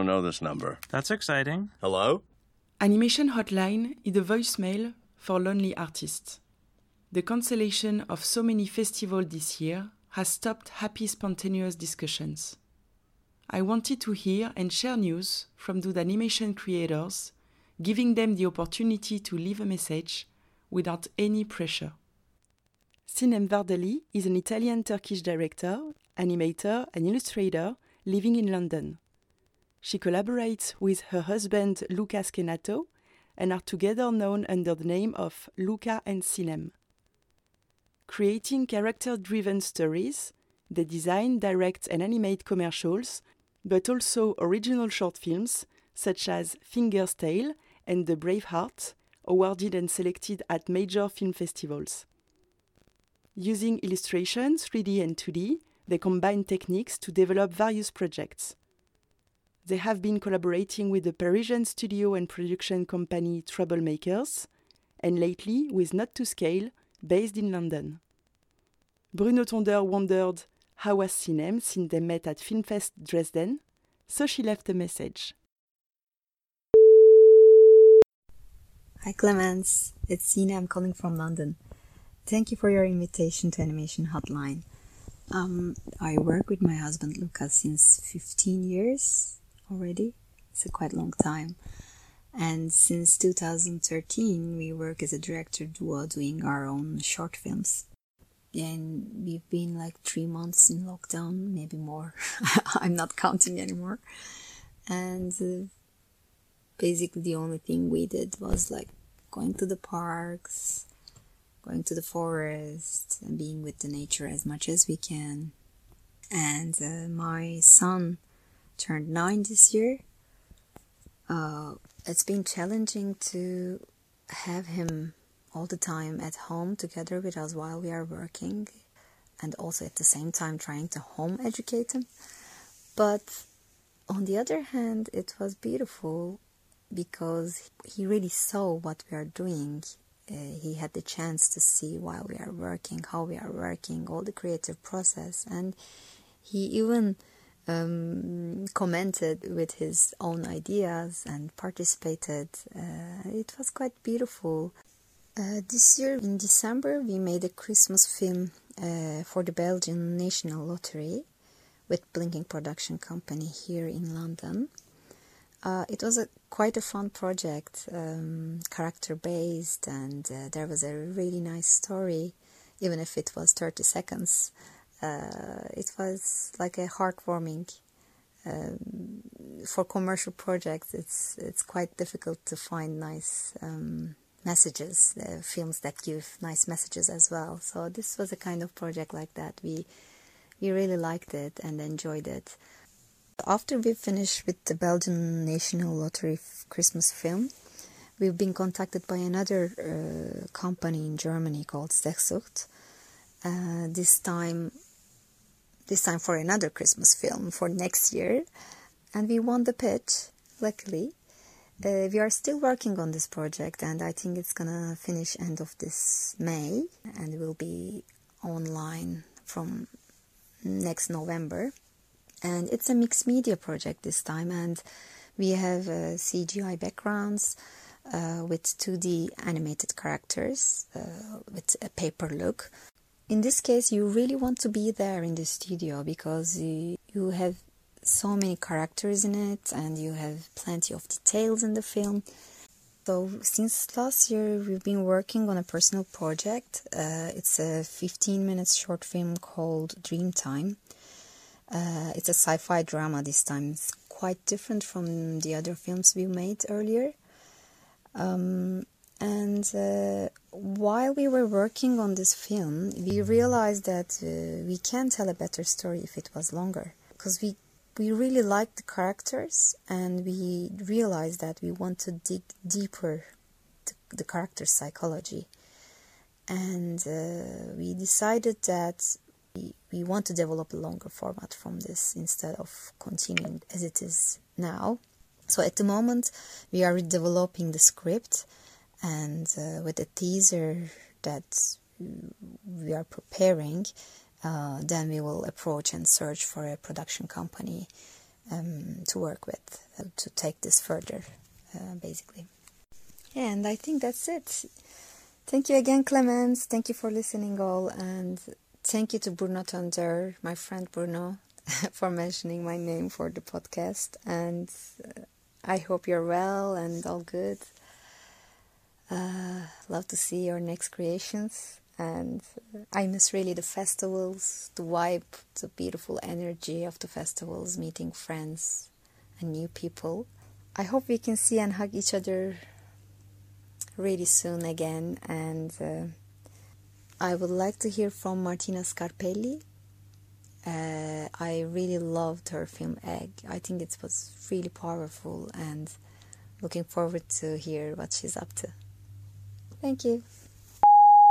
don't know this number. That's exciting. Hello? Animation Hotline is a voicemail for lonely artists. The cancellation of so many festivals this year has stopped happy, spontaneous discussions. I wanted to hear and share news from those animation creators, giving them the opportunity to leave a message without any pressure. Sinem Vardarli is an Italian Turkish director, animator, and illustrator living in London. She collaborates with her husband Luca Schenato and are together known under the name of Luca and Sinem. Creating character driven stories, they design, direct, and animate commercials, but also original short films such as Finger's Tale and The Braveheart, awarded and selected at major film festivals. Using illustration, 3D and 2D, they combine techniques to develop various projects. They have been collaborating with the Parisian studio and production company Troublemakers, and lately with Not to Scale, based in London. Bruno Tondeur wondered how was Sinem since they met at Filmfest Dresden, so she left a message. Hi Clemence, it's Sinem calling from London. Thank you for your invitation to Animation Hotline. Um, I work with my husband Lucas since 15 years already. It's a quite long time. And since 2013, we work as a director duo doing our own short films. And we've been like three months in lockdown, maybe more. I'm not counting anymore. And uh, basically, the only thing we did was like going to the parks, going to the forest and being with the nature as much as we can. And uh, my son turned nine this year. Uh, it's been challenging to have him all the time at home together with us while we are working, and also at the same time trying to home educate him. But on the other hand, it was beautiful because he really saw what we are doing uh, he had the chance to see while we are working, how we are working, all the creative process, and he even um, commented with his own ideas and participated. Uh, it was quite beautiful. Uh, this year in December, we made a Christmas film uh, for the Belgian National Lottery with Blinkink Production Company here in London. Uh, it was a quite a fun project, um, character based, and uh, there was a really nice story, even if it was 30 seconds. Uh, it was like a heartwarming. Um, for commercial projects, it's it's quite difficult to find nice um, messages, uh, films that give nice messages as well. So this was a kind of project like that. We we really liked it and enjoyed it. After we finished with the Belgian National Lottery Christmas film, we've been contacted by another uh, company in Germany called Sehsucht. Uh, this time, this time for another Christmas film for next year, and we won the pitch. Luckily, uh, we are still working on this project, and I think it's gonna finish end of this May, and will be online from next November. And it's a mixed media project this time and we have uh, cgi backgrounds uh, with 2d animated characters uh, with a paper look in this case you really want to be there in the studio because you, you have so many characters in it and you have plenty of details in the film so since last year we've been working on a personal project uh, it's a 15 minutes short film called dreamtime uh, it's a sci-fi drama this time. It's quite different from the other films we made earlier. Um, and uh, while we were working on this film, we realized that uh, we can tell a better story if it was longer. Because we we really liked the characters and we realized that we want to dig deeper the character psychology. And uh, we decided that we, we want to develop a longer format from this instead of continuing as it is now. So at the moment, we are developing the script, and uh, with the teaser that we are preparing, uh, then we will approach and search for a production company um, to work with uh, to take this further, uh, basically. And I think that's it. Thank you again, Clemens. Thank you for listening, all, and thank you to Bruno Tondeur, my friend Bruno, for mentioning my name for the podcast. And uh, I hope you're well and all good. Uh, love to see your next creations. And I miss really the festivals, the vibe, the beautiful energy of the festivals, meeting friends and new people. I hope we can see and hug each other really soon again. And uh, I would like to hear from Martina Scarpelli. Uh, I really loved her film Egg. I think it was really powerful and looking forward to hear what she's up to. Thank you.